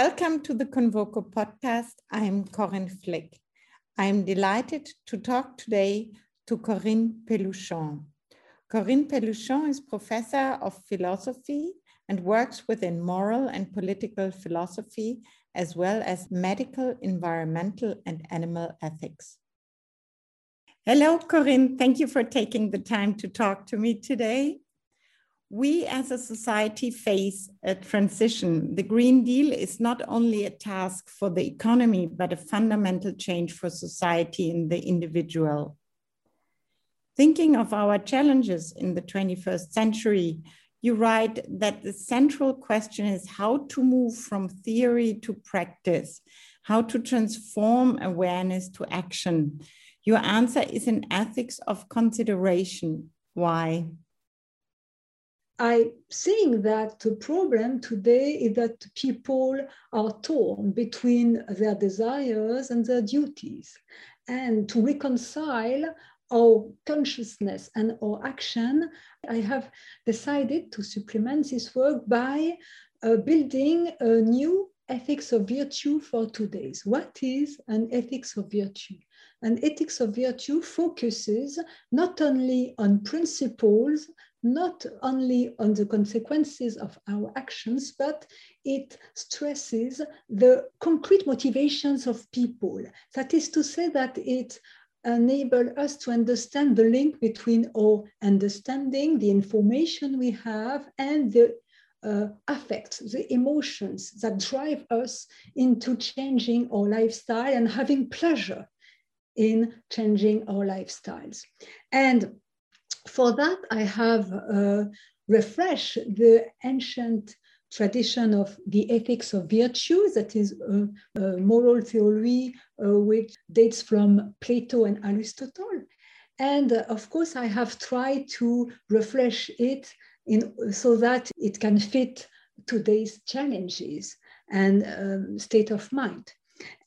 Welcome to the Convoco podcast. I'm Corinne Flick. I'm delighted to talk today to Corine Pelluchon. Corine Pelluchon is professor of philosophy and works within moral and political philosophy, as well as medical, environmental, and animal ethics. Hello, Corinne. Thank you for taking the time to talk to me today. We as a society face a transition. The Green Deal is not only a task for the economy, but a fundamental change for society and the individual. Thinking of our challenges in the 21st century, you write that the central question is how to move from theory to practice, how to transform awareness to action. Your answer is an ethics of consideration. Why? I think that the problem today is that people are torn between their desires and their duties. And to reconcile our consciousness and our action, I have decided to supplement this work by uh, building a new ethics of virtue for today's. What is an ethics of virtue? An ethics of virtue focuses not only on principles, not only on the consequences of our actions, but it stresses the concrete motivations of people. That is to say that it enable us to understand the link between our understanding, the information we have, and the uh, affects, the emotions that drive us into changing our lifestyle and having pleasure in changing our lifestyles. And for that, I have uh, refreshed the ancient tradition of the ethics of virtue, that is a, a moral theory uh, which dates from Plato and Aristotle. And uh, of course, I have tried to refresh it in, so that it can fit today's challenges and um, state of mind.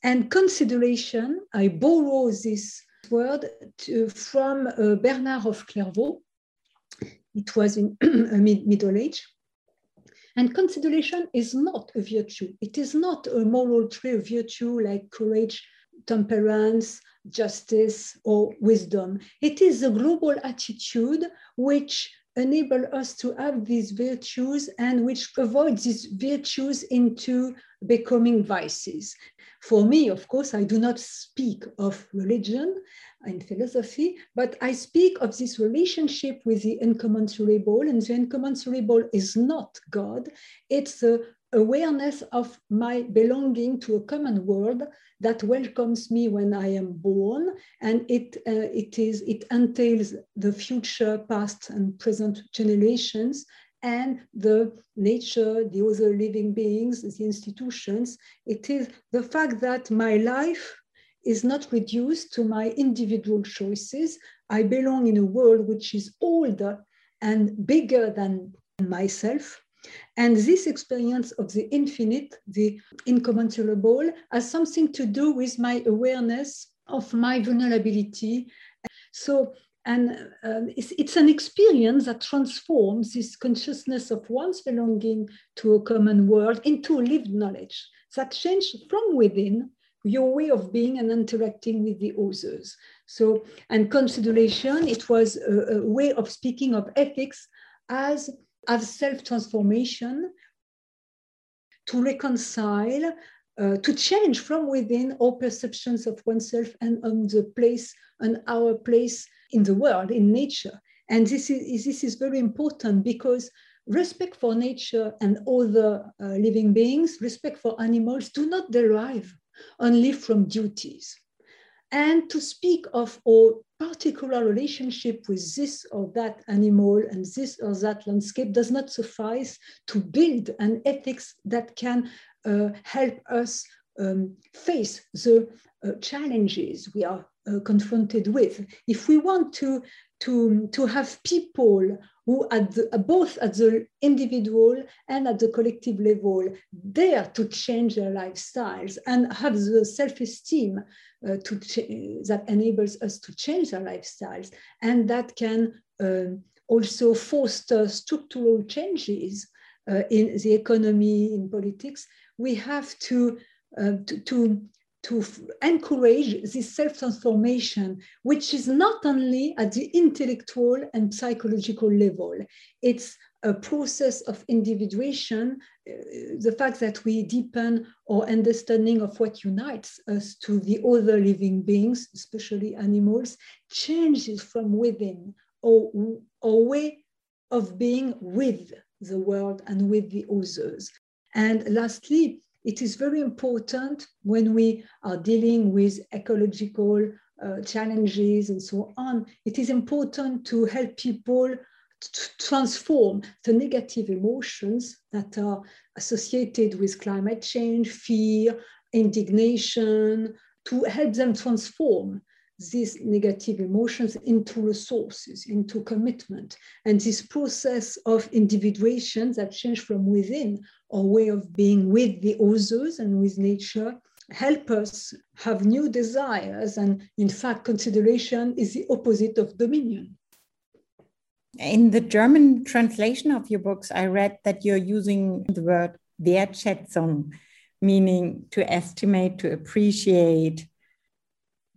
And consideration, I borrow this word to, from uh, Bernard of Clairvaux. It was in mid, Middle Age. And consideration is not a virtue. It is not a moral trait of virtue like courage, temperance, justice, or wisdom. It is a global attitude which enable us to have these virtues and which avoid these virtues into becoming vices. For me, of course, I do not speak of religion and philosophy, but I speak of this relationship with the incommensurable, and the incommensurable is not God, it's the awareness of my belonging to a common world that welcomes me when I am born, and it uh, it is it entails the future, past, and present generations, and the nature, the other living beings, the institutions. It is the fact that my life is not reduced to my individual choices. I belong in a world which is older and bigger than myself. And this experience of the infinite, the incommensurable, has something to do with my awareness of my vulnerability. So and um, it's, it's, an experience that transforms this consciousness of one's belonging to a common world into lived knowledge that changes from within your way of being and interacting with the others. So, and consideration, it was a, a way of speaking of ethics as, as self-transformation to reconcile, uh, to change from within all perceptions of oneself and on the place and our place in the world, in nature. And this is, this is very important because respect for nature and other uh, living beings, respect for animals do not derive only from duties. And to speak of a particular relationship with this or that animal and this or that landscape does not suffice to build an ethics that can uh, help us um, face the uh, challenges we are uh, confronted with. If we want to, to, to have people who at the, both at the individual and at the collective level dare to change their lifestyles and have the self-esteem uh, that enables us to change our lifestyles. And that can um, also foster structural changes uh, in the economy, in politics, we have to, uh, to, to, to encourage this self-transformation, which is not only at the intellectual and psychological level, it's a process of individuation, uh, the fact that we deepen our understanding of what unites us to the other living beings, especially animals, changes from within our, our way of being with the world and with the others. And lastly, it is very important when we are dealing with ecological uh, challenges and so on, it is important to help people to transform the negative emotions that are associated with climate change, fear, indignation, to help them transform these negative emotions into resources, into commitment. And this process of individuation that change from within our way of being with the others and with nature help us have new desires. And in fact, consideration is the opposite of dominion. In the German translation of your books, I read that you're using the word Wertschätzung, meaning to estimate, to appreciate.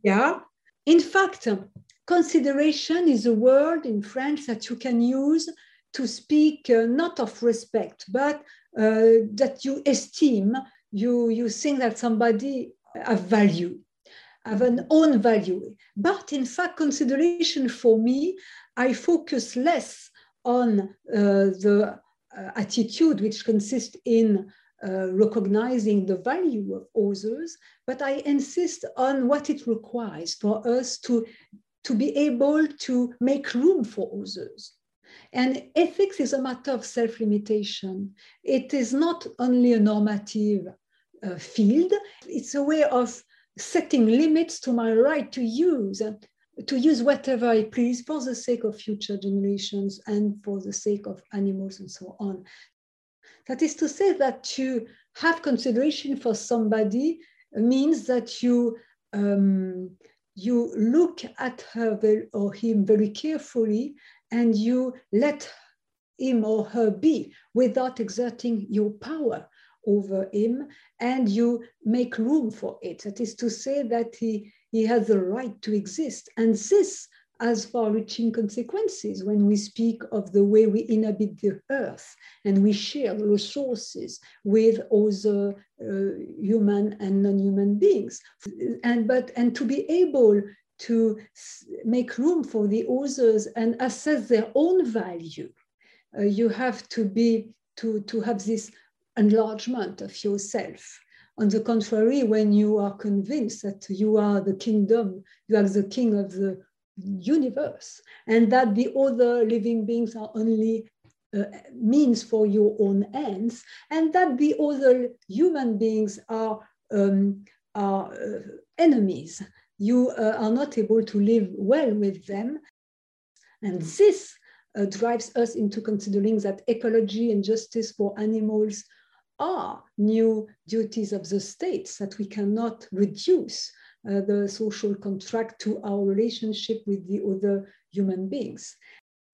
Yeah. In fact, consideration is a word in French that you can use to speak uh, not of respect, but uh, that you esteem, you, you think that somebody have value, have an own value. But in fact, consideration for me I focus less on uh, the uh, attitude, which consists in uh, recognizing the value of others, but I insist on what it requires for us to, to be able to make room for others. And ethics is a matter of self limitation. It is not only a normative uh, field, it's a way of setting limits to my right to use to use whatever I please for the sake of future generations and for the sake of animals and so on. That is to say that to have consideration for somebody means that you um, you look at her or him very carefully and you let him or her be without exerting your power over him and you make room for it. That is to say that he he has the right to exist. And this has far reaching consequences when we speak of the way we inhabit the earth and we share the resources with other uh, human and non-human beings. And, but, and to be able to make room for the others and assess their own value, uh, you have to be, to, to have this enlargement of yourself on the contrary, when you are convinced that you are the kingdom, you are the king of the universe, and that the other living beings are only uh, means for your own ends, and that the other human beings are, um, are uh, enemies. You uh, are not able to live well with them. And this uh, drives us into considering that ecology and justice for animals are new duties of the states that we cannot reduce uh, the social contract to our relationship with the other human beings.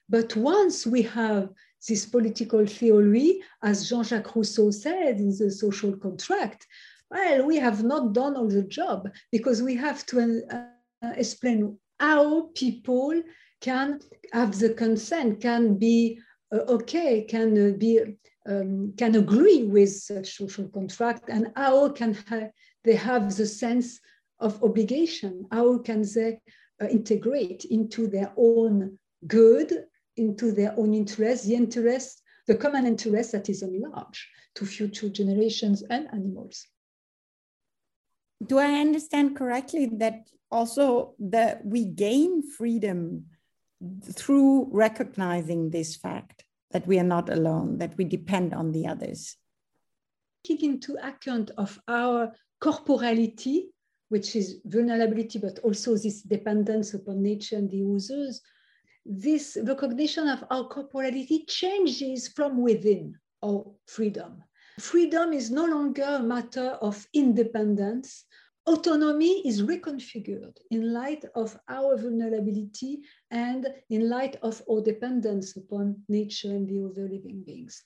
But once we have this political theory, as Jean-Jacques Rousseau said in the social contract, well, we have not done all the job because we have to uh, explain how people can have the consent, can be uh, okay, can uh, be um, can agree with such social contract and how can ha they have the sense of obligation? How can they uh, integrate into their own good, into their own interest, the interest, the common interest that is enlarged to future generations and animals? Do I understand correctly that also that we gain freedom through recognizing this fact? that we are not alone, that we depend on the others. Taking into account of our corporality, which is vulnerability, but also this dependence upon nature and the others, this recognition of our corporality changes from within our freedom. Freedom is no longer a matter of independence, autonomy is reconfigured in light of our vulnerability and in light of our dependence upon nature and the other living beings.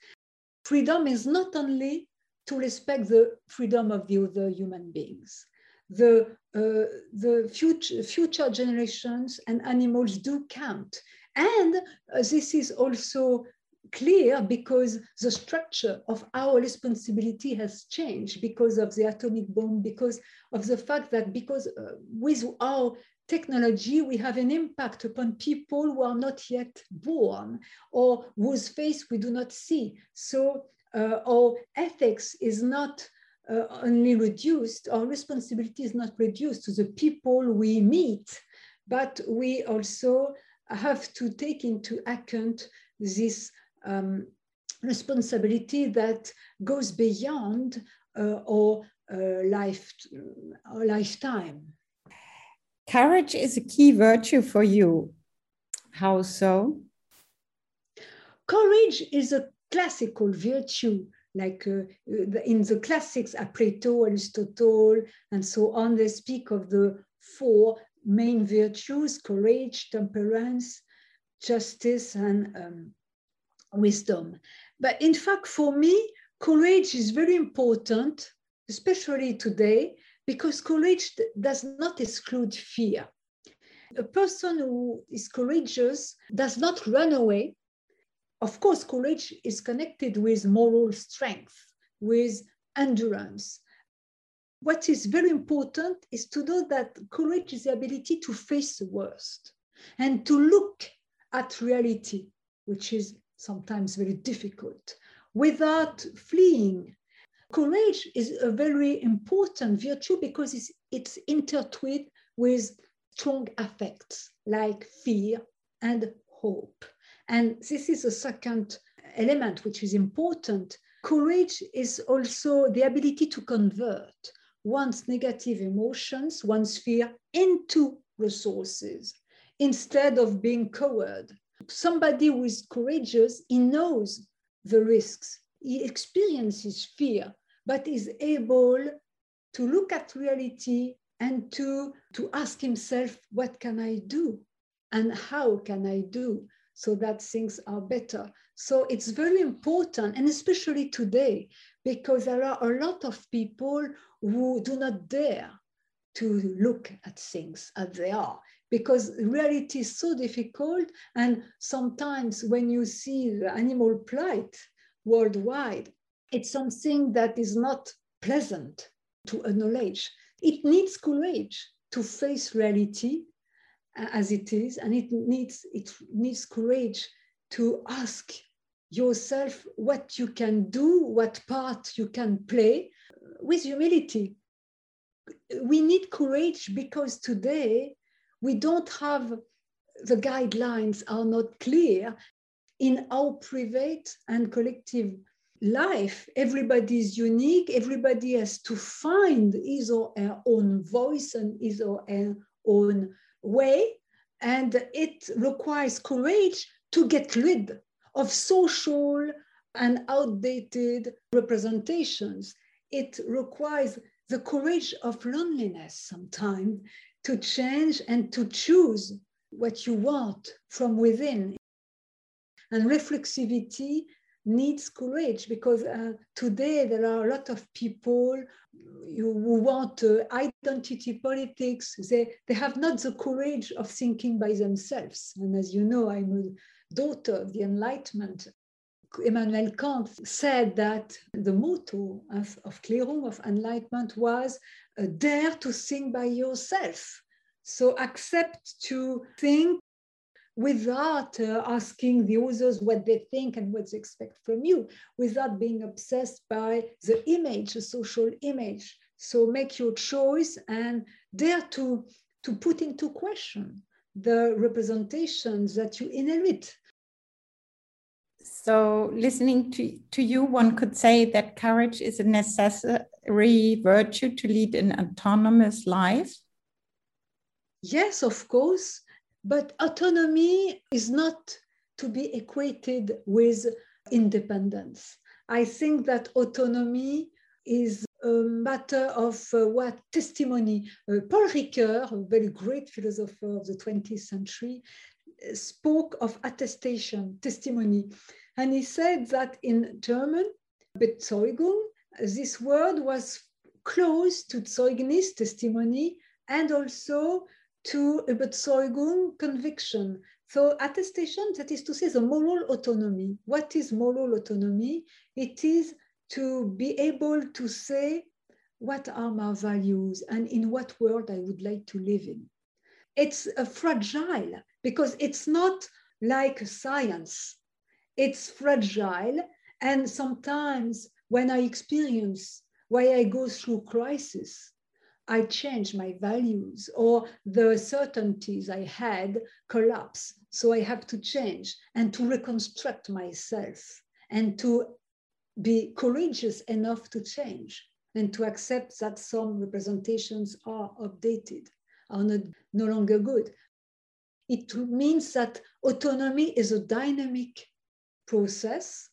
Freedom is not only to respect the freedom of the other human beings. The, uh, the future, future generations and animals do count. And uh, this is also clear because the structure of our responsibility has changed because of the atomic bomb, because of the fact that because uh, with our technology, we have an impact upon people who are not yet born or whose face we do not see. So uh, our ethics is not uh, only reduced, our responsibility is not reduced to the people we meet, but we also have to take into account this um, responsibility that goes beyond uh, our, uh, life, our lifetime. Courage is a key virtue for you. How so? Courage is a classical virtue, like uh, in the classics, Plato, Aristotle, and so on, they speak of the four main virtues courage, temperance, justice, and um, wisdom. But in fact, for me, courage is very important, especially today, because courage does not exclude fear. A person who is courageous does not run away. Of course, courage is connected with moral strength, with endurance. What is very important is to know that courage is the ability to face the worst and to look at reality, which is sometimes very difficult, without fleeing. Courage is a very important virtue because it's, it's intertwined with strong affects like fear and hope. And this is a second element which is important. Courage is also the ability to convert one's negative emotions, one's fear into resources instead of being coward somebody who is courageous, he knows the risks, he experiences fear, but is able to look at reality and to, to ask himself, what can I do? And how can I do so that things are better? So it's very important, and especially today, because there are a lot of people who do not dare to look at things as they are because reality is so difficult. And sometimes when you see the animal plight worldwide, it's something that is not pleasant to acknowledge. It needs courage to face reality as it is, and it needs, it needs courage to ask yourself what you can do, what part you can play with humility. We need courage because today we don't have the guidelines are not clear in our private and collective life everybody is unique everybody has to find his or her own voice and his or her own way and it requires courage to get rid of social and outdated representations it requires the courage of loneliness sometimes to change and to choose what you want from within. And reflexivity needs courage because uh, today there are a lot of people who want uh, identity politics. They, they have not the courage of thinking by themselves. And as you know, I'm a daughter of the Enlightenment. Immanuel Kant said that the motto of, of of Enlightenment, was uh, dare to think by yourself. So accept to think without uh, asking the users what they think and what they expect from you, without being obsessed by the image, the social image. So make your choice and dare to, to put into question the representations that you inherit. So, listening to, to you, one could say that courage is a necessary virtue to lead an autonomous life. Yes, of course, but autonomy is not to be equated with independence. I think that autonomy is a matter of uh, what testimony. Uh, Paul Ricoeur, a very great philosopher of the 20th century, spoke of attestation, testimony. And he said that in German, Bezeugung this word was close to Zeugnis testimony and also to Überzeugung conviction. So attestation, that is to say, the moral autonomy. What is moral autonomy? It is to be able to say, what are my values and in what world I would like to live in. It's a fragile because it's not like science. It's fragile. And sometimes when I experience why I go through crisis, I change my values or the certainties I had collapse. So I have to change and to reconstruct myself and to be courageous enough to change and to accept that some representations are updated, are not, no longer good. It means that autonomy is a dynamic process.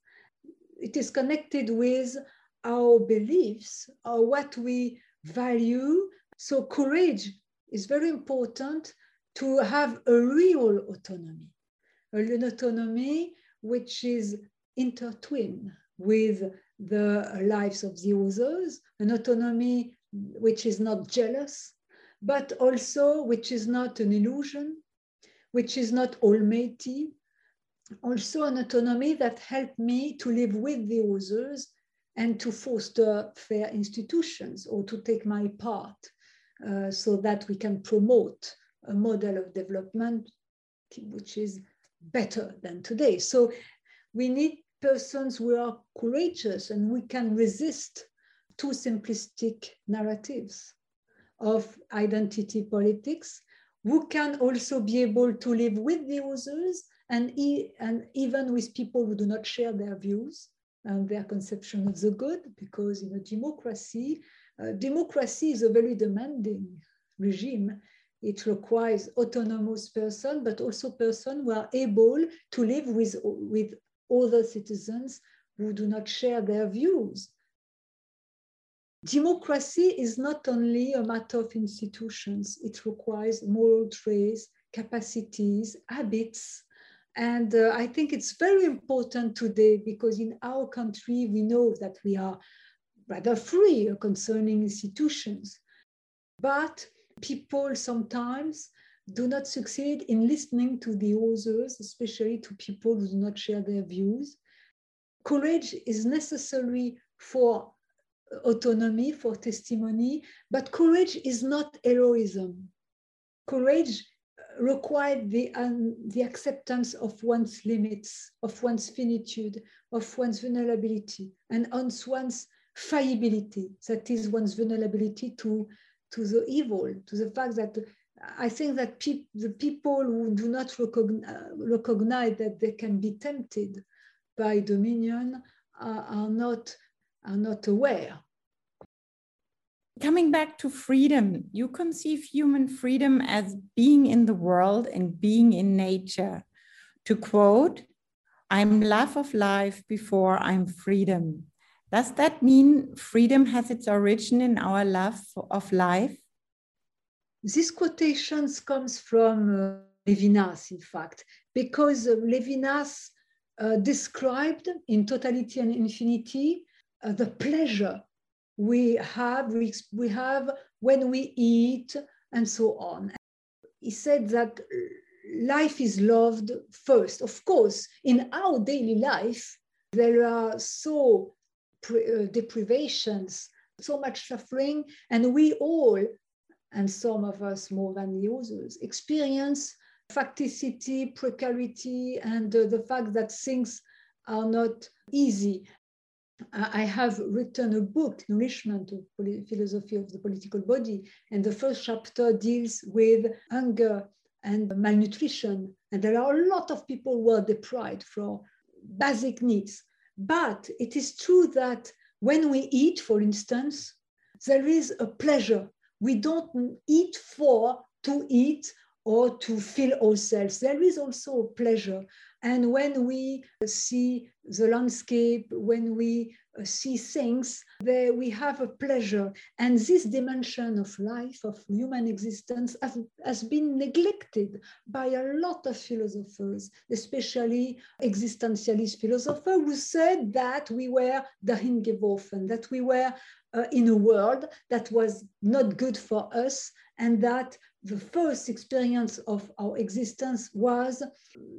It is connected with our beliefs or what we value. So courage is very important to have a real autonomy, an autonomy which is intertwined with the lives of the others, an autonomy which is not jealous, but also which is not an illusion, which is not almighty, also an autonomy that helped me to live with the others and to foster fair institutions or to take my part uh, so that we can promote a model of development which is better than today. So we need persons who are courageous and we can resist too simplistic narratives of identity politics, who can also be able to live with the others and, e and even with people who do not share their views and their conception of the good, because in a democracy, uh, democracy is a very demanding regime. It requires autonomous person, but also person who are able to live with, with other citizens who do not share their views. Democracy is not only a matter of institutions, it requires moral traits, capacities, habits, and uh, I think it's very important today because in our country, we know that we are rather free concerning institutions. But people sometimes do not succeed in listening to the others, especially to people who do not share their views. Courage is necessary for autonomy, for testimony, but courage is not heroism. Courage required the, um, the acceptance of one's limits, of one's finitude, of one's vulnerability, and on one's fallibility, that is one's vulnerability to, to the evil, to the fact that I think that pe the people who do not recognize, uh, recognize that they can be tempted by dominion are, not, are not aware coming back to freedom, you conceive human freedom as being in the world and being in nature. To quote, I'm love of life before I'm freedom. Does that mean freedom has its origin in our love of life? This quotation comes from uh, Levinas, in fact, because uh, Levinas uh, described in Totality and Infinity uh, the pleasure we have, we, we have when we eat and so on. He said that life is loved first. Of course, in our daily life, there are so uh, deprivations, so much suffering, and we all, and some of us more than the others, experience facticity, precarity, and uh, the fact that things are not easy. I have written a book, Nourishment of Philosophy of the Political Body, and the first chapter deals with hunger and malnutrition. And there are a lot of people who are deprived from basic needs. But it is true that when we eat, for instance, there is a pleasure. We don't eat for to eat or to feel ourselves. There is also pleasure. And when we see the landscape, when we see things, there we have a pleasure. And this dimension of life, of human existence, has, has been neglected by a lot of philosophers, especially existentialist philosophers, who said that we were dahin geworfen, that we were uh, in a world that was not good for us, and that the first experience of our existence was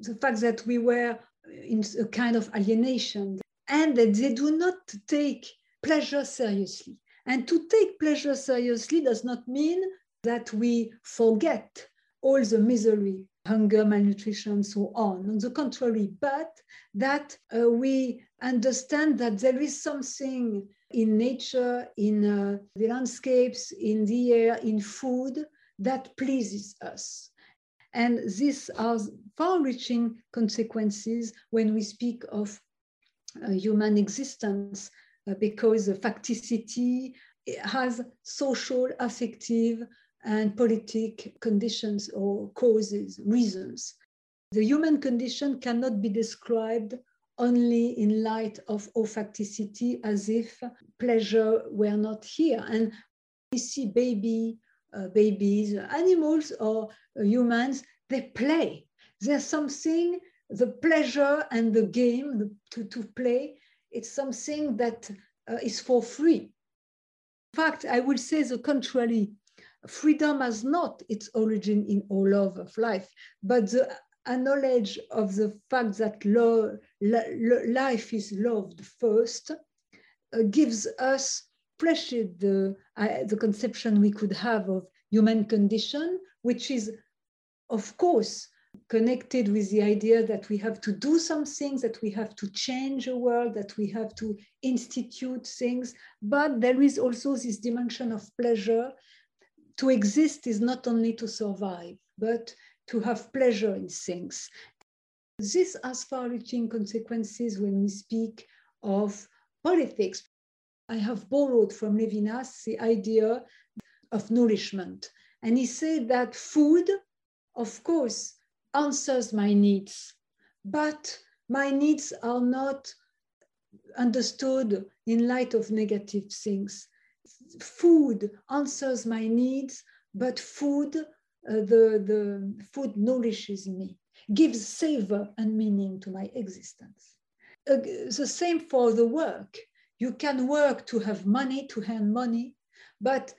the fact that we were in a kind of alienation and that they do not take pleasure seriously. And to take pleasure seriously does not mean that we forget all the misery, hunger, malnutrition, so on. On the contrary, but that uh, we understand that there is something in nature, in uh, the landscapes, in the air, in food that pleases us. And these are far reaching consequences when we speak of uh, human existence uh, because the facticity has social, affective, and politic conditions or causes, reasons. The human condition cannot be described only in light of facticity as if pleasure were not here. And we see baby, uh, babies, animals or humans, they play. There's something the pleasure and the game the, to, to play, it's something that uh, is for free. In fact, I will say the contrary. Freedom has not its origin in our love of life, but the knowledge of the fact that life is loved first uh, gives us fleshed the, uh, the conception we could have of human condition, which is, of course, connected with the idea that we have to do some things, that we have to change a world, that we have to institute things. But there is also this dimension of pleasure. To exist is not only to survive, but to have pleasure in things. This has far reaching consequences when we speak of politics. I have borrowed from Levinas the idea of nourishment. And he said that food, of course, answers my needs, but my needs are not understood in light of negative things. Food answers my needs, but food, uh, the, the food nourishes me, gives savor and meaning to my existence. Uh, the same for the work. You can work to have money, to earn money, but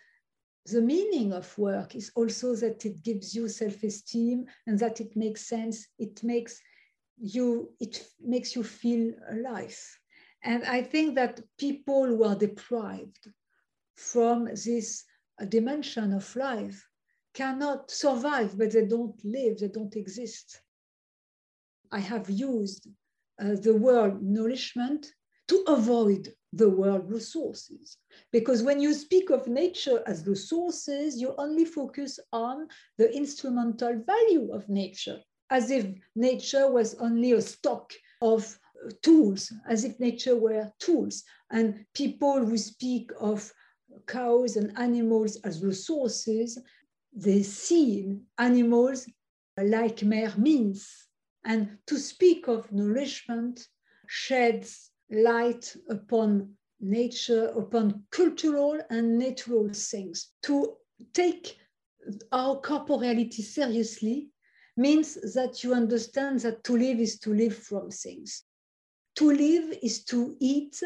the meaning of work is also that it gives you self-esteem and that it makes sense. It makes you it makes you feel alive. And i think that people who are deprived from this dimension of life cannot survive but they don't live they don't exist. I have used uh, the word nourishment to avoid the world resources. Because when you speak of nature as resources, you only focus on the instrumental value of nature, as if nature was only a stock of tools, as if nature were tools. And people who speak of cows and animals as resources, they see animals like mere means. And to speak of nourishment sheds light upon nature, upon cultural and natural things. To take our corporeality seriously means that you understand that to live is to live from things. To live is to eat,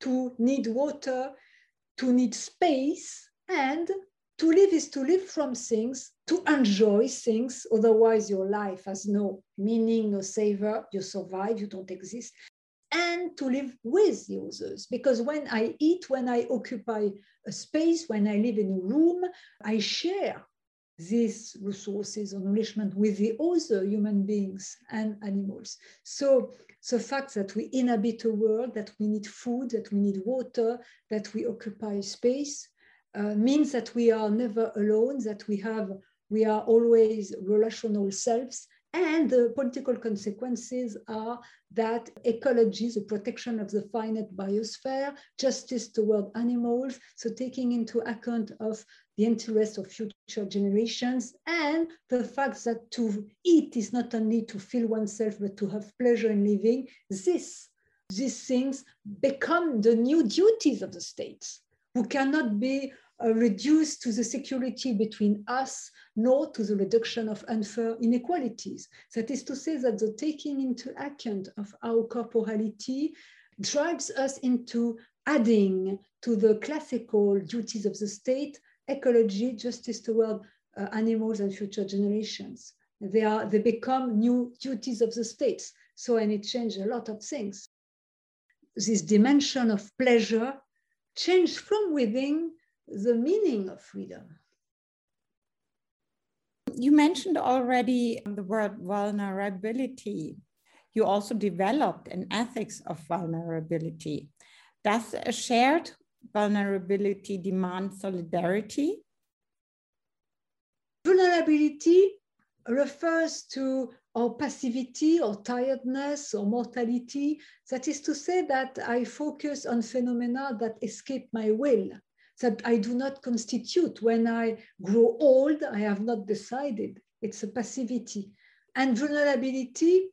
to need water, to need space, and to live is to live from things, to enjoy things, otherwise your life has no meaning, no savor, you survive, you don't exist and to live with the others. Because when I eat, when I occupy a space, when I live in a room, I share these resources or nourishment with the other human beings and animals. So the fact that we inhabit a world, that we need food, that we need water, that we occupy space, uh, means that we are never alone, that we have we are always relational selves And the political consequences are that ecology, the protection of the finite biosphere, justice toward animals, so taking into account of the interest of future generations, and the fact that to eat is not only to fill oneself, but to have pleasure in living, this, these things become the new duties of the states, who cannot be reduced to the security between us, nor to the reduction of unfair inequalities. That is to say that the taking into account of our corporality drives us into adding to the classical duties of the state, ecology, justice toward uh, animals and future generations. They, are, they become new duties of the states. So, and it changed a lot of things. This dimension of pleasure changed from within the meaning of freedom. You mentioned already um, the word vulnerability. You also developed an ethics of vulnerability. Does a shared vulnerability demand solidarity? Vulnerability refers to our passivity or tiredness or mortality. That is to say that I focus on phenomena that escape my will that I do not constitute. When I grow old, I have not decided. It's a passivity. And vulnerability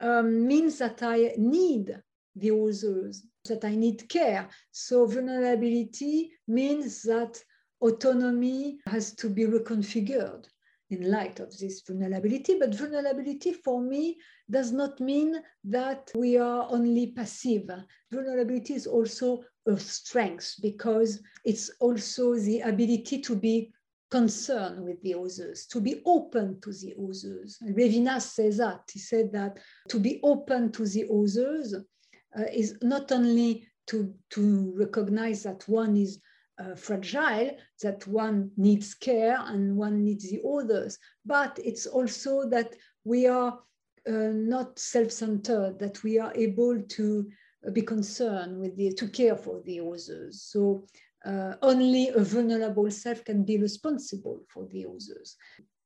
um, means that I need the others, that I need care. So vulnerability means that autonomy has to be reconfigured in light of this vulnerability. But vulnerability for me does not mean that we are only passive. Vulnerability is also a strength because it's also the ability to be concerned with the others, to be open to the others. Levinas says that. He said that to be open to the others uh, is not only to, to recognize that one is uh, fragile, that one needs care and one needs the others, but it's also that we are not self-centered, that we are able to be concerned with the, to care for the others. So uh, only a vulnerable self can be responsible for the others.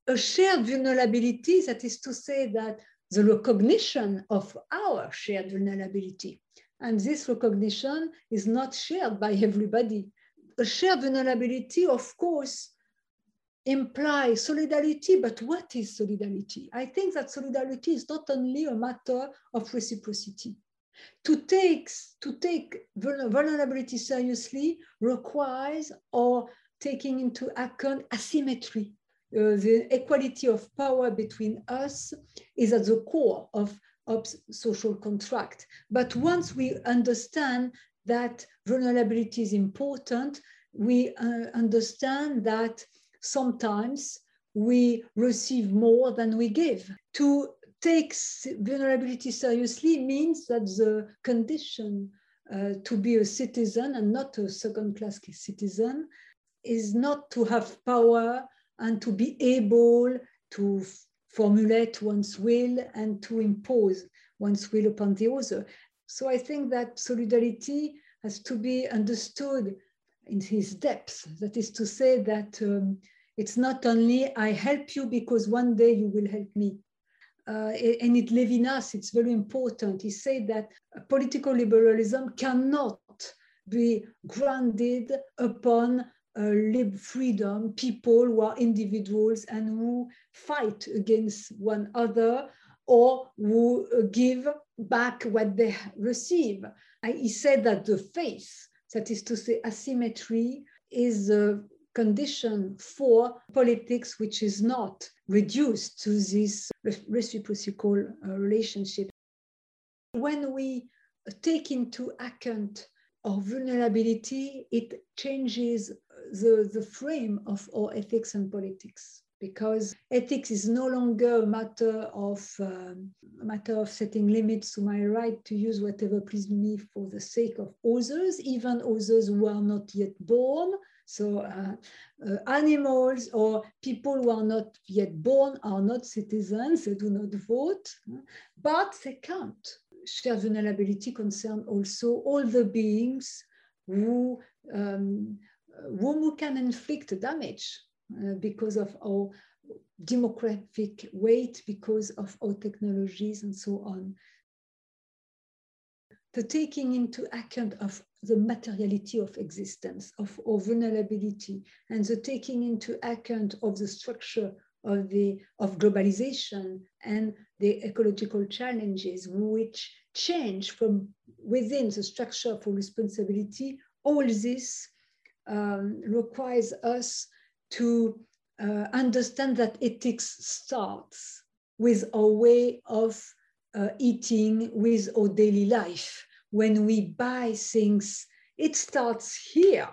A shared vulnerability, that is to say that the recognition of our shared vulnerability, and this recognition is not shared by everybody. A shared vulnerability, of course, implies solidarity, but what is solidarity? I think that solidarity is not only a matter of reciprocity to take, to take vulnerability seriously requires or taking into account asymmetry. Uh, the equality of power between us is at the core of, of social contract. But once we understand that vulnerability is important, we uh, understand that sometimes we receive more than we give. To take vulnerability seriously means that the condition uh, to be a citizen and not a second class citizen is not to have power and to be able to formulate one's will and to impose one's will upon the other. So I think that solidarity has to be understood in his depth. That is to say that um, it's not only I help you because one day you will help me uh, and it Levinas, it's very important. He said that political liberalism cannot be grounded upon uh, freedom, people who are individuals and who fight against one another or who uh, give back what they receive. I, he said that the face, that is to say asymmetry, is a condition for politics which is not reduced to this reciprocal uh, relationship. When we take into account our vulnerability, it changes the, the frame of our ethics and politics because ethics is no longer a matter of um, a matter of setting limits to my right to use whatever pleases me for the sake of others, even others who are not yet born, so uh, uh, animals or people who are not yet born are not citizens, they do not vote, but they count. Shared vulnerability concern also all the beings who, um, whom we can inflict damage uh, because of our demographic weight because of our technologies and so on. The taking into account of the materiality of existence, of our vulnerability, and the taking into account of the structure of, the, of globalization and the ecological challenges which change from within the structure for responsibility, all this um, requires us to uh, understand that ethics starts with our way of uh, eating, with our daily life. When we buy things, it starts here.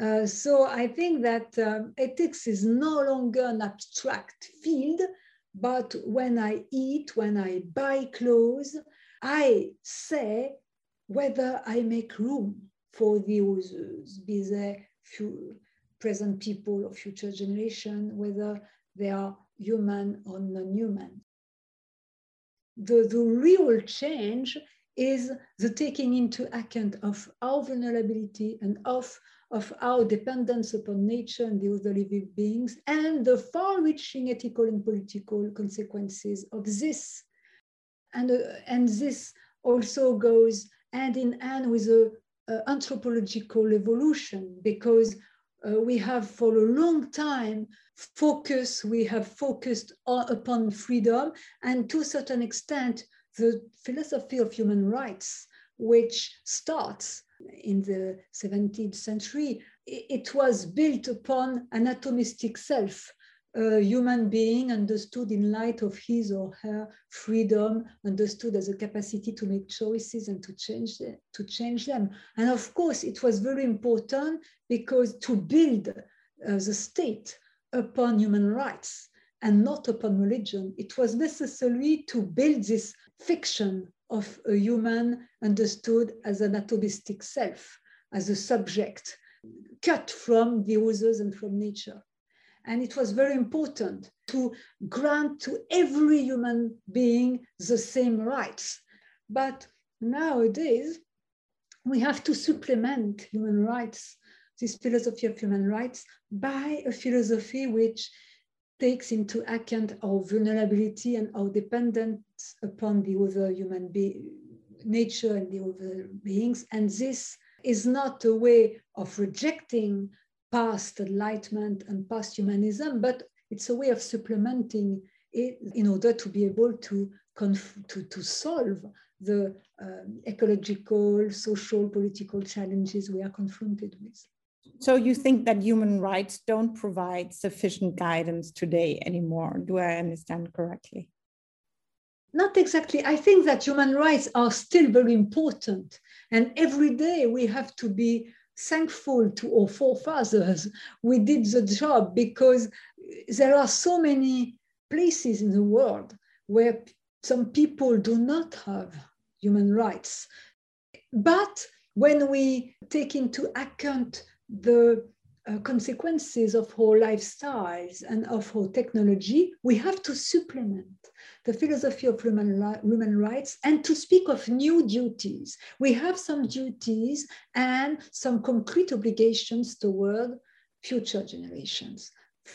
Uh, so I think that um, ethics is no longer an abstract field, but when I eat, when I buy clothes, I say whether I make room for the others, be they present people or future generation, whether they are human or non-human. The, the real change is the taking into account of our vulnerability and of, of our dependence upon nature and the other living beings and the far-reaching ethical and political consequences of this. And, uh, and this also goes hand in hand with a, a anthropological evolution because uh, we have for a long time focused, we have focused on, upon freedom and to a certain extent, the philosophy of human rights, which starts in the 17th century, it was built upon an atomistic self, a human being understood in light of his or her freedom, understood as a capacity to make choices and to change, them, to change them. And of course, it was very important because to build uh, the state upon human rights and not upon religion, it was necessary to build this fiction of a human understood as an atomistic self, as a subject, cut from the others and from nature. And it was very important to grant to every human being the same rights. But nowadays, we have to supplement human rights, this philosophy of human rights, by a philosophy which takes into account our vulnerability and our dependence upon the other human being, nature and the other beings. And this is not a way of rejecting past enlightenment and past humanism, but it's a way of supplementing it in order to be able to, to, to solve the um, ecological, social, political challenges we are confronted with. So you think that human rights don't provide sufficient guidance today anymore? Do I understand correctly? Not exactly. I think that human rights are still very important. And every day we have to be thankful to our forefathers. We did the job because there are so many places in the world where some people do not have human rights. But when we take into account the uh, consequences of our lifestyles and of our technology, we have to supplement the philosophy of human, rights and to speak of new duties. We have some duties and some concrete obligations toward future generations,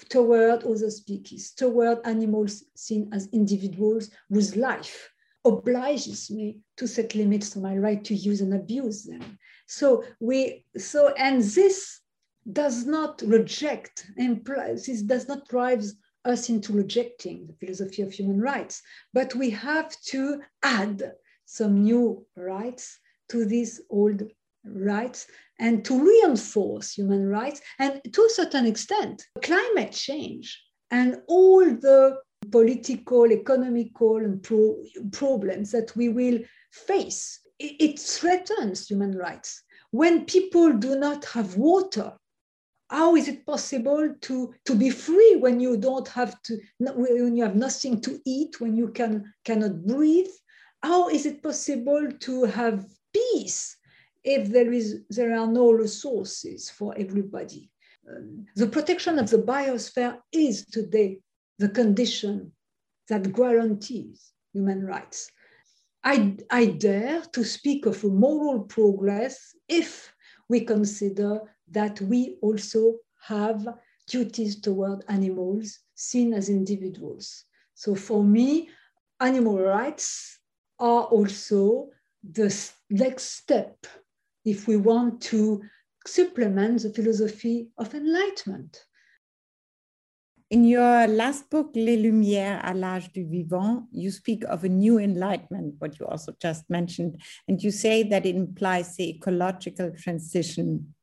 toward other species, toward animals seen as individuals whose life obliges me to set limits to my right to use and abuse them. So we, so, and this does not reject, implies, this does not drive us into rejecting the philosophy of human rights, but we have to add some new rights to these old rights and to reinforce human rights and to a certain extent climate change and all the political economical and pro problems that we will face. It, it threatens human rights. When people do not have water how is it possible to, to be free when you don't have to, when you have nothing to eat, when you can, cannot breathe? How is it possible to have peace if there, is, there are no resources for everybody? Um, the protection of the biosphere is today the condition that guarantees human rights. I, I dare to speak of a moral progress if we consider that we also have duties toward animals seen as individuals. So for me, animal rights are also the next step if we want to supplement the philosophy of enlightenment. In your last book, Les Lumières à l'âge du vivant, you speak of a new enlightenment, what you also just mentioned, and you say that it implies the ecological transition.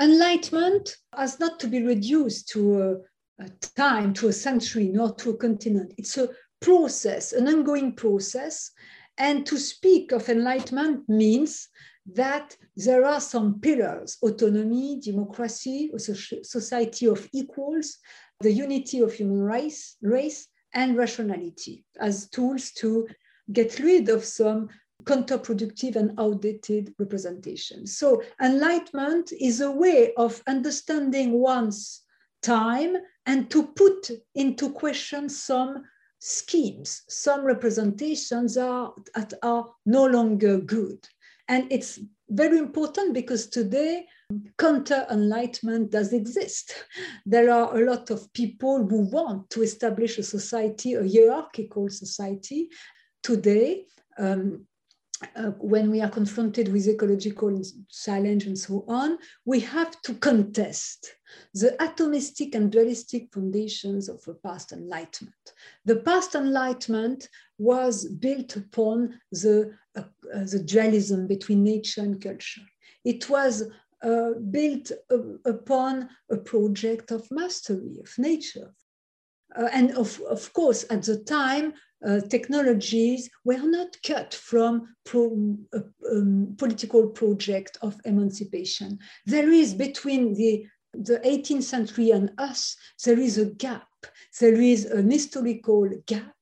Enlightenment has not to be reduced to a, a time, to a century, nor to a continent. It's a process, an ongoing process. And to speak of enlightenment means that there are some pillars autonomy, democracy, a society of equals, the unity of human race, race, and rationality as tools to get rid of some counterproductive and outdated representations. So, enlightenment is a way of understanding one's time and to put into question some schemes, some representations are, that are no longer good. And it's very important because today counter enlightenment does exist. There are a lot of people who want to establish a society, a hierarchical society. Today, um, uh, when we are confronted with ecological challenge and so on, we have to contest the atomistic and dualistic foundations of the past enlightenment. The past enlightenment was built upon the, uh, uh, the dualism between nature and culture. It was uh, built upon a project of mastery of nature. Uh, and of, of course, at the time, uh, technologies were not cut from pro, uh, um, political project of emancipation. There is between the, the 18th century and us, there is a gap. There is an historical gap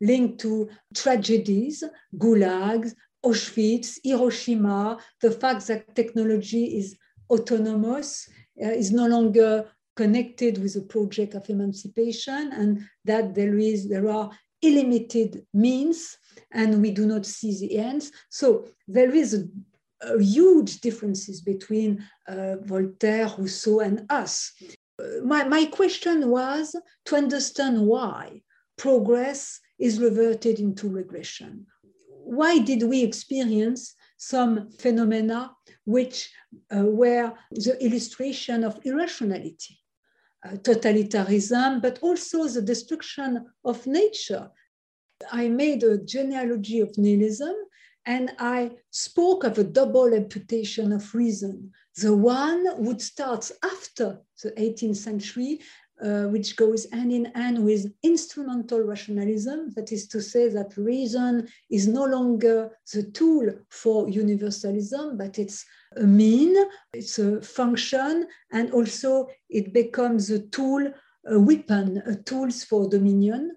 linked to tragedies, gulags, Auschwitz, Hiroshima, the fact that technology is autonomous, uh, is no longer connected with a project of emancipation, and that there is there are illimited means and we do not see the ends. So there is a, a huge differences between uh, Voltaire, Rousseau, and us. My, my question was to understand why progress is reverted into regression. Why did we experience some phenomena which uh, were the illustration of irrationality? Uh, totalitarianism, but also the destruction of nature. I made a genealogy of nihilism and I spoke of a double amputation of reason. The one would start after the 18th century, uh, which goes hand in hand with instrumental rationalism. That is to say that reason is no longer the tool for universalism, but it's a mean, it's a function, and also it becomes a tool, a weapon, a tools for dominion.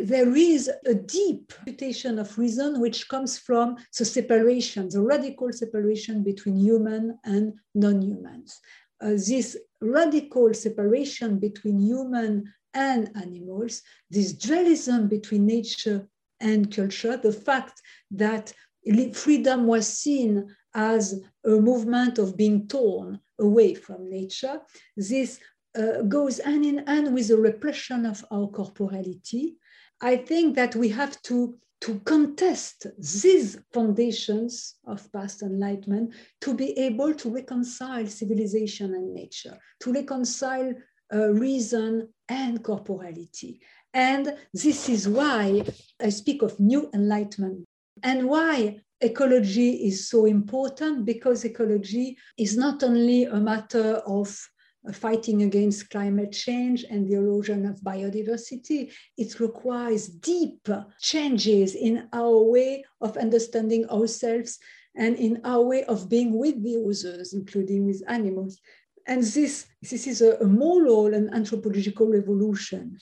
There is a deep mutation of reason which comes from the separation, the radical separation between human and non-humans. Uh, this radical separation between human and animals, this dualism between nature and culture, the fact that freedom was seen as a movement of being torn away from nature. This uh, goes hand in hand with the repression of our corporality. I think that we have to, to contest these foundations of past enlightenment to be able to reconcile civilization and nature, to reconcile uh, reason and corporality. And this is why I speak of new enlightenment and why ecology is so important because ecology is not only a matter of fighting against climate change and the erosion of biodiversity. It requires deep changes in our way of understanding ourselves and in our way of being with the others, including with animals. And this, this is a, a moral and anthropological revolution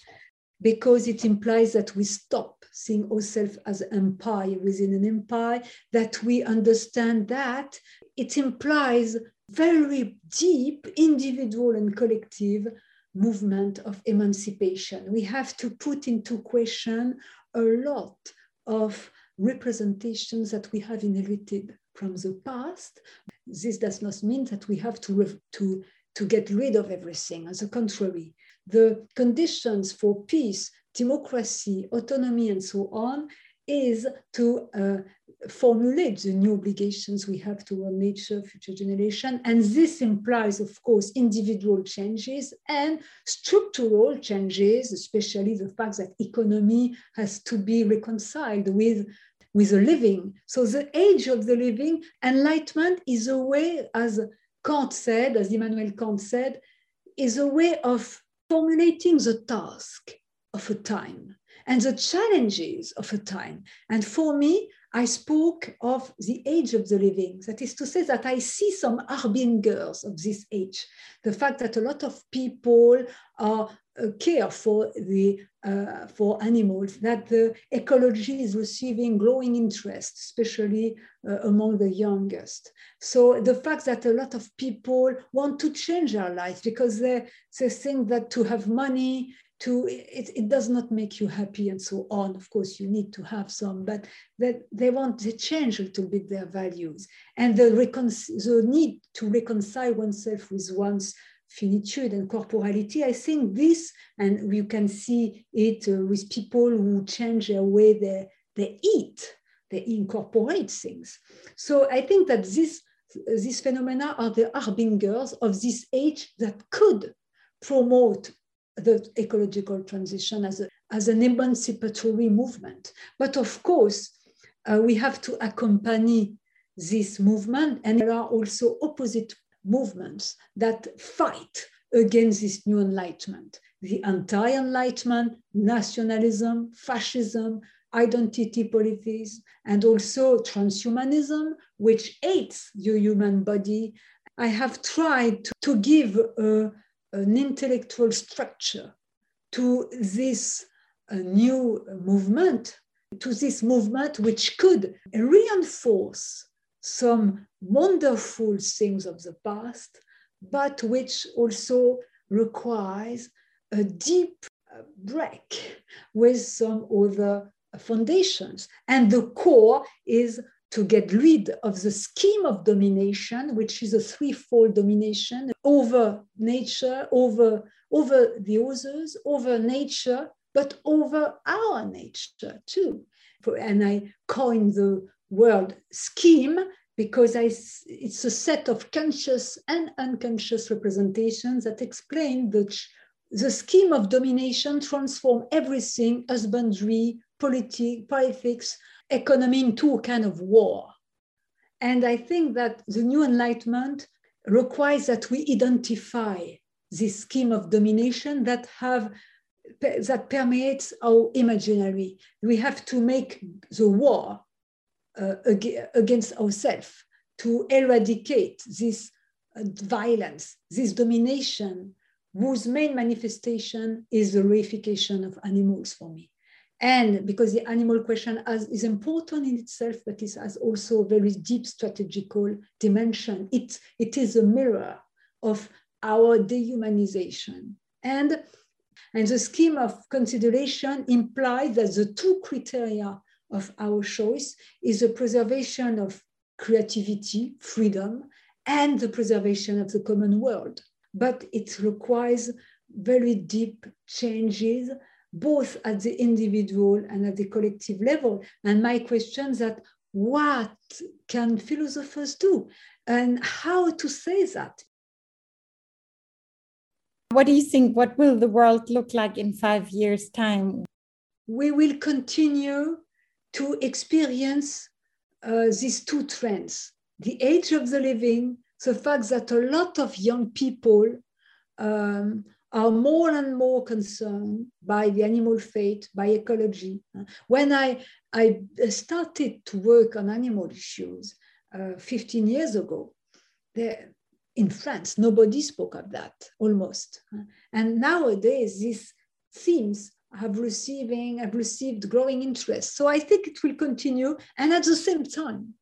because it implies that we stop seeing ourselves as empire within an empire, that we understand that it implies very deep individual and collective movement of emancipation. We have to put into question a lot of representations that we have inherited from the past. This does not mean that we have to, to to get rid of everything. On the contrary, the conditions for peace, democracy, autonomy, and so on is to uh, formulate the new obligations we have toward nature, future generation. And this implies, of course, individual changes and structural changes, especially the fact that economy has to be reconciled with, with the living. So the age of the living, enlightenment is a way, as Kant said, as Immanuel Kant said, is a way of formulating the task of a time and the challenges of a time. And for me, I spoke of the age of the living. That is to say that I see some harbingers of this age. The fact that a lot of people are uh, care for the uh, for animals, that the ecology is receiving growing interest, especially uh, among the youngest. So the fact that a lot of people want to change their life because they, they think that to have money to it, it does not make you happy and so on. Of course you need to have some but that they want to change a little bit their values. And the, recon- the need to reconcile oneself with one's finitude and corporality. I think this and you can see it uh, with people who change their way they, they eat they incorporate things. So i think that this these phenomena are the harbingers of this age that could promote the ecological transition as, a, as an emancipatory movement. But of course, uh, we have to accompany this movement, and there are also opposite movements that fight against this new enlightenment. The anti enlightenment, nationalism, fascism, identity politics, and also transhumanism, which hates your human body. I have tried to, to give a, an intellectual structure to this uh, new movement, to this movement which could reinforce some wonderful things of the past, but which also requires a deep uh, break with some other foundations. And the core is to get rid of the scheme of domination, which is a threefold domination over nature, over, over the others, over nature, but over our nature too. And I coined the word scheme because I, it's a set of conscious and unconscious representations that explain the, the scheme of domination transform everything, husbandry, politi- politics, economy into a kind of war. And I think that the new enlightenment requires that we identify this scheme of domination that have that permeates our imaginary. We have to make the war uh, against ourselves to eradicate this uh, violence, this domination, whose main manifestation is the reification of animals for me and because the animal question has, is important in itself, but it has also a very deep strategical dimension. It, it is a mirror of our dehumanization. And, and the scheme of consideration implies that the two criteria of our choice is the preservation of creativity, freedom, and the preservation of the common world. But it requires very deep changes both at the individual and at the collective level. And my question is that what can philosophers do and how to say that? What do you think? What will the world look like in five years' time? We will continue to experience uh, these two trends the age of the living, the fact that a lot of young people um, are more and more concerned by the animal fate, by ecology. When I, I started to work on animal issues uh, 15 years ago, there, in France, nobody spoke of that almost. And nowadays, these themes have receiving have received growing interest. So I think it will continue. And at the same time,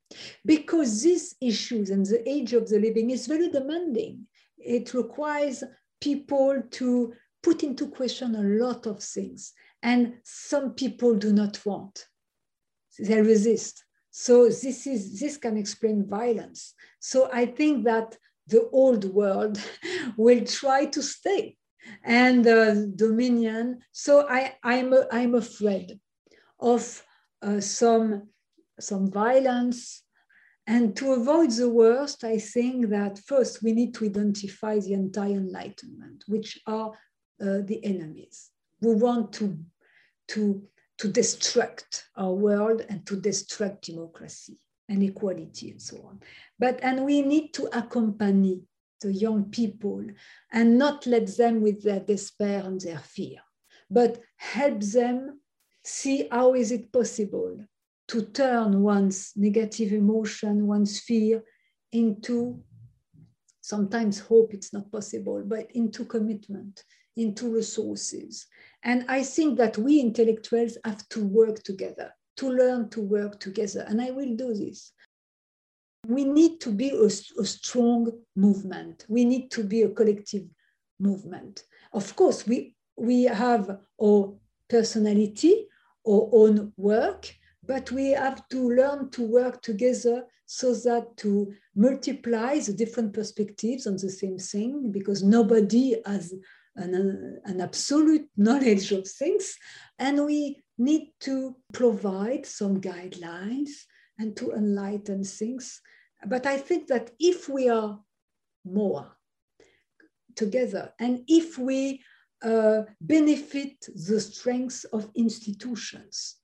because these issues and the age of the living is very demanding, it requires people to put into question a lot of things. And some people do not want, they resist. So this is this can explain violence. So I think that the old world will try to stay and uh, dominion. So I, I'm, a, I'm afraid of uh, some, some violence. And to avoid the worst, I think that first we need to identify the anti-enlightenment, which are uh, the enemies We want to, to, to destruct our world and to destruct democracy and equality and so on. But, and we need to accompany the young people and not let them with their despair and their fear, but help them see how is it possible to turn one's negative emotion, one's fear into sometimes hope it's not possible, but into commitment, into resources. And I think that we intellectuals have to work together, to learn to work together. And I will do this. We need to be a, a strong movement. We need to be a collective movement. Of course, we, we have our personality, our own work, but we have to learn to work together so that to multiply the different perspectives on the same thing because nobody has an, an absolute knowledge of things. And we need to provide some guidelines and to enlighten things. But i think that if we are more together and if we uh, benefit the strength of institutions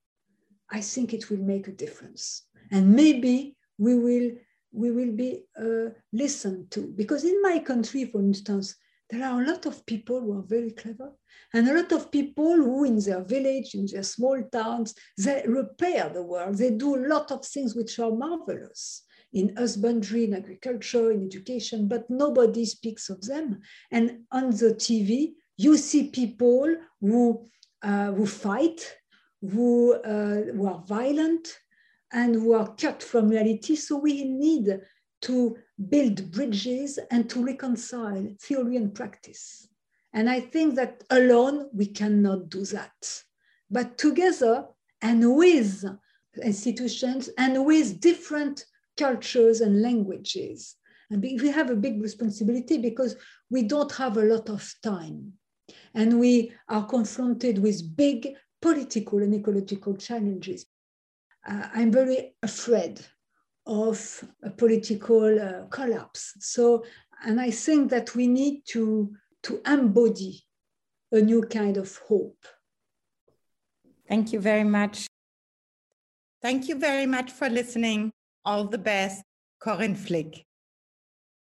I think it will make a difference. And maybe we will, we will be uh, listened to. Because in my country, for instance, there are a lot of people who are very clever and a lot of people who in their village, in their small towns, they repair the world. They do a lot of things which are marvelous in husbandry, in agriculture, in education, but nobody speaks of them. And on the TV, you see people who, uh, who fight who, uh, who are violent and who are cut from reality. So we need to build bridges and to reconcile theory and practice. And I think that alone we cannot do that. But together and with institutions and with different cultures and languages. And we have a big responsibility because we don't have a lot of time. And we are confronted with big political and ecological challenges. Uh, I'm very afraid of a political uh, collapse. So, and I think that we need to, to embody a new kind of hope. Thank you very much. Thank you very much for listening. All the best, Corinne Flick.